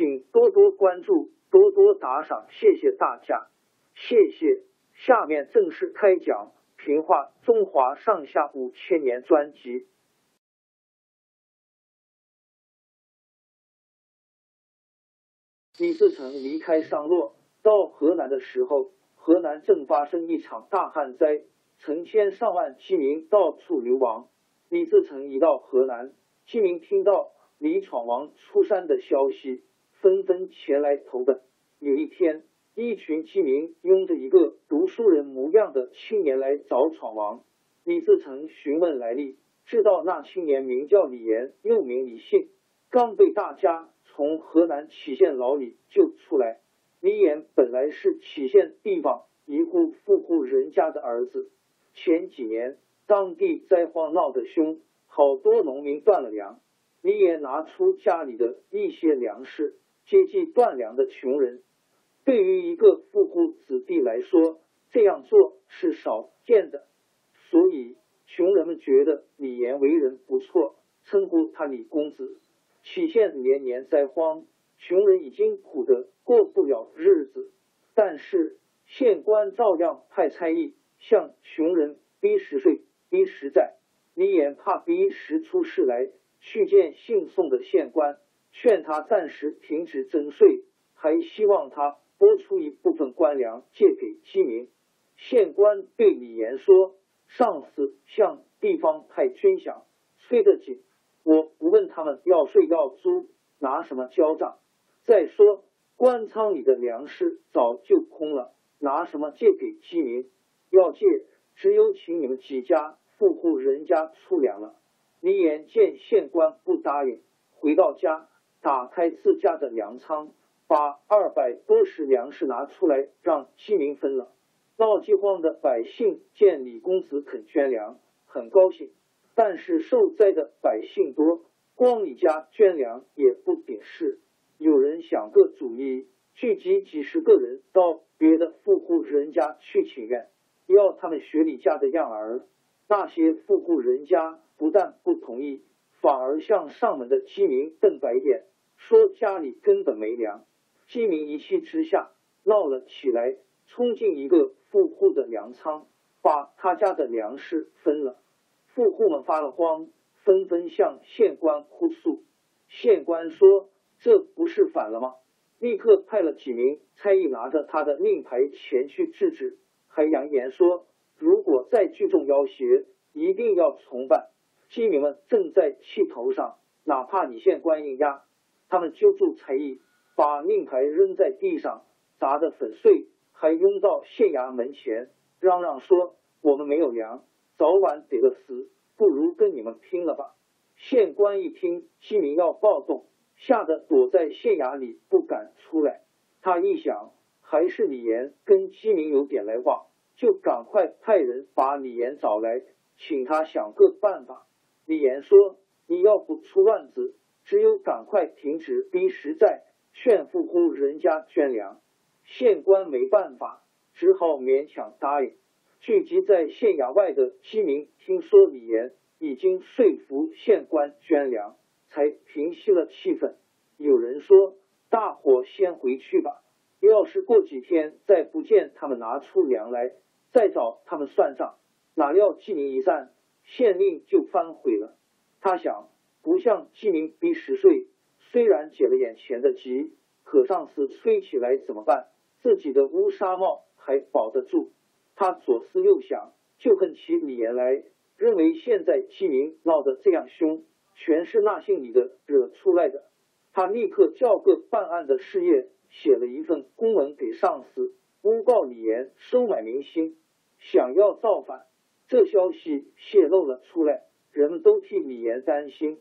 请多多关注，多多打赏，谢谢大家，谢谢。下面正式开讲《评话中华上下五千年》专辑。李自成离开商洛到河南的时候，河南正发生一场大旱灾，成千上万饥民到处流亡。李自成一到河南，饥民听到李闯王出山的消息。纷纷前来投奔。有一天，一群饥民拥着一个读书人模样的青年来找闯王。李自成询问来历，知道那青年名叫李岩，又名李信，刚被大家从河南杞县牢里救出来。李岩本来是杞县地方一户富户人家的儿子。前几年当地灾荒闹得凶，好多农民断了粮。李岩拿出家里的一些粮食。接济断粮的穷人，对于一个富户子弟来说，这样做是少见的。所以，穷人们觉得李岩为人不错，称呼他李公子。许县年年灾荒，穷人已经苦得过不了日子，但是县官照样派差役向穷人逼实税、逼实债。李岩怕逼实出事来，去见姓宋的县官。劝他暂时停止征税，还希望他拨出一部分官粮借给饥民。县官对李岩说：“上司向地方派军饷催得紧，我不问他们要税要租，拿什么交账？再说官仓里的粮食早就空了，拿什么借给饥民？要借，只有请你们几家富户人家出粮了。”李岩见县官不答应，回到家。打开自家的粮仓，把二百多石粮食拿出来让饥民分了。闹饥荒的百姓见李公子肯捐粮，很高兴。但是受灾的百姓多，光李家捐粮也不顶事。有人想个主意，聚集几十个人到别的富户人家去请愿，要他们学李家的样儿。那些富户人家不但不同意，反而向上门的饥民瞪白眼。说家里根本没粮，饥民一气之下闹了起来，冲进一个富户的粮仓，把他家的粮食分了。富户们发了慌，纷纷向县官哭诉。县官说：“这不是反了吗？”立刻派了几名差役拿着他的令牌前去制止，还扬言说：“如果再聚众要挟，一定要从办。”饥民们正在气头上，哪怕你县官硬压。他们揪住才艺，把令牌扔在地上，砸得粉碎，还拥到县衙门前，嚷嚷说：“我们没有粮，早晚得个死，不如跟你们拼了吧！”县官一听饥民要暴动，吓得躲在县衙里不敢出来。他一想，还是李岩跟饥民有点来往，就赶快派人把李岩找来，请他想个办法。李岩说：“你要不出乱子。”只有赶快停止逼实在，劝富户人家捐粮。县官没办法，只好勉强答应。聚集在县衙外的居民听说李岩已经说服县官捐粮，才平息了气氛。有人说：“大伙先回去吧，要是过几天再不见他们拿出粮来，再找他们算账。”哪料季明一散，县令就反悔了。他想，不像纪明逼十岁，虽然解了眼前的急，可上司催起来怎么办？自己的乌纱帽还保得住？他左思右想，就恨起李岩来，认为现在纪明闹得这样凶，全是那姓李的惹出来的。他立刻叫个办案的事业，写了一份公文给上司，诬告李岩收买民心，想要造反。这消息泄露了出来，人们都替李岩担心。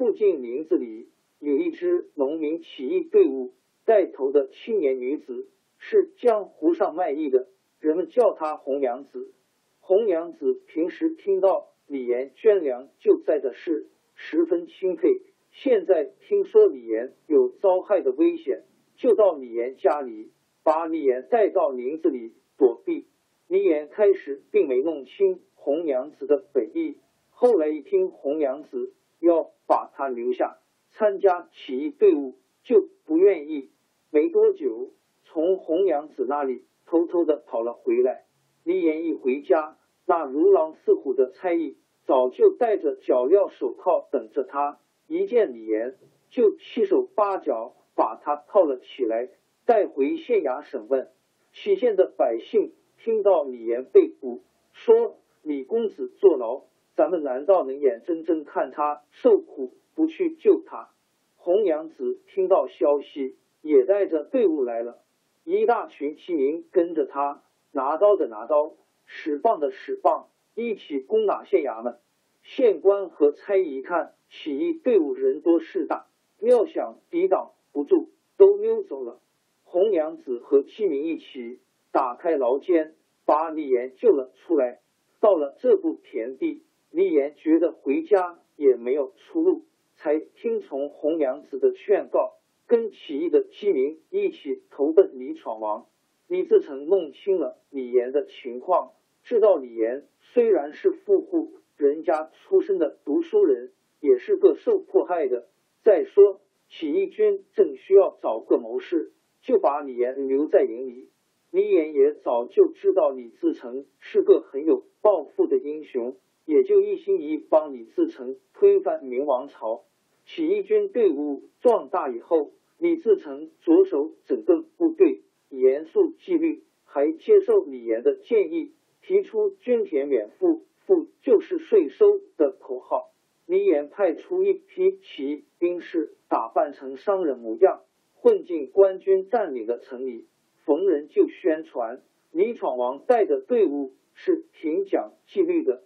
附近林子里有一支农民起义队伍，带头的青年女子是江湖上卖艺的。人们叫她红娘子。红娘子平时听到李岩捐粮救灾的事，十分钦佩。现在听说李岩有遭害的危险，就到李岩家里，把李岩带到林子里躲避。李岩开始并没弄清红娘子的本意，后来一听红娘子要把他留下参加起义队伍，就不愿意。没多久，从红娘子那里。偷偷的跑了回来。李岩一回家，那如狼似虎的差役早就戴着脚镣手铐等着他。一见李岩，就七手八脚把他铐了起来，带回县衙审问。起县的百姓听到李岩被捕，说：“李公子坐牢，咱们难道能眼睁睁看他受苦，不去救他？”红娘子听到消息，也带着队伍来了。一大群骑民跟着他，拿刀的拿刀，使棒的使棒，一起攻打县衙门。县官和差役一看起义队伍人多势大，料想抵挡不住，都溜走了。红娘子和七民一起打开牢监，把李岩救了出来。到了这步田地，李岩觉得回家也没有出路，才听从红娘子的劝告。跟起义的居民一起投奔李闯王。李自成弄清了李岩的情况，知道李岩虽然是富户人家出身的读书人，也是个受迫害的。再说起义军正需要找个谋士，就把李岩留在营里。李岩也早就知道李自成是个很有抱负的英雄，也就一心一意帮李自成推翻明王朝。起义军队伍壮大以后。李自成着手整顿部队，严肃纪律，还接受李严的建议，提出“均田免赋，赋就是税收”的口号。李严派出一批起义兵士，打扮成商人模样，混进官军占领的城里，逢人就宣传李闯王带的队伍是挺讲纪律的，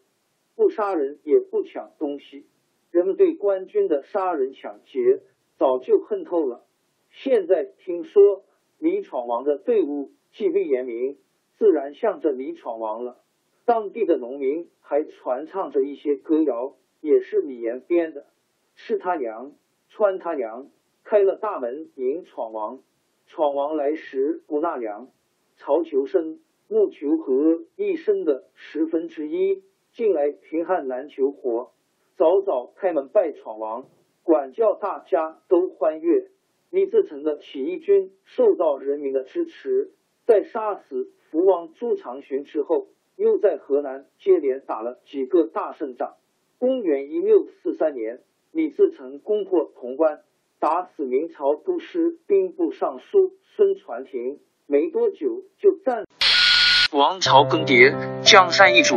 杀人也不抢东西。人们对官军的杀人抢劫早就恨透了。现在听说李闯王的队伍纪律严明，自然向着李闯王了。当地的农民还传唱着一些歌谣，也是李岩编的：“吃他娘，穿他娘，开了大门迎闯王。闯王来时不纳粮，曹求生，木求和，一生的十分之一，近来贫汉难求活，早早开门拜闯王，管教大家都欢悦。”李自成的起义军受到人民的支持，在杀死福王朱长洵之后，又在河南接连打了几个大胜仗。公元一六四三年，李自成攻破潼关，打死明朝都师兵部尚书孙传庭，没多久就战。王朝更迭，江山易主，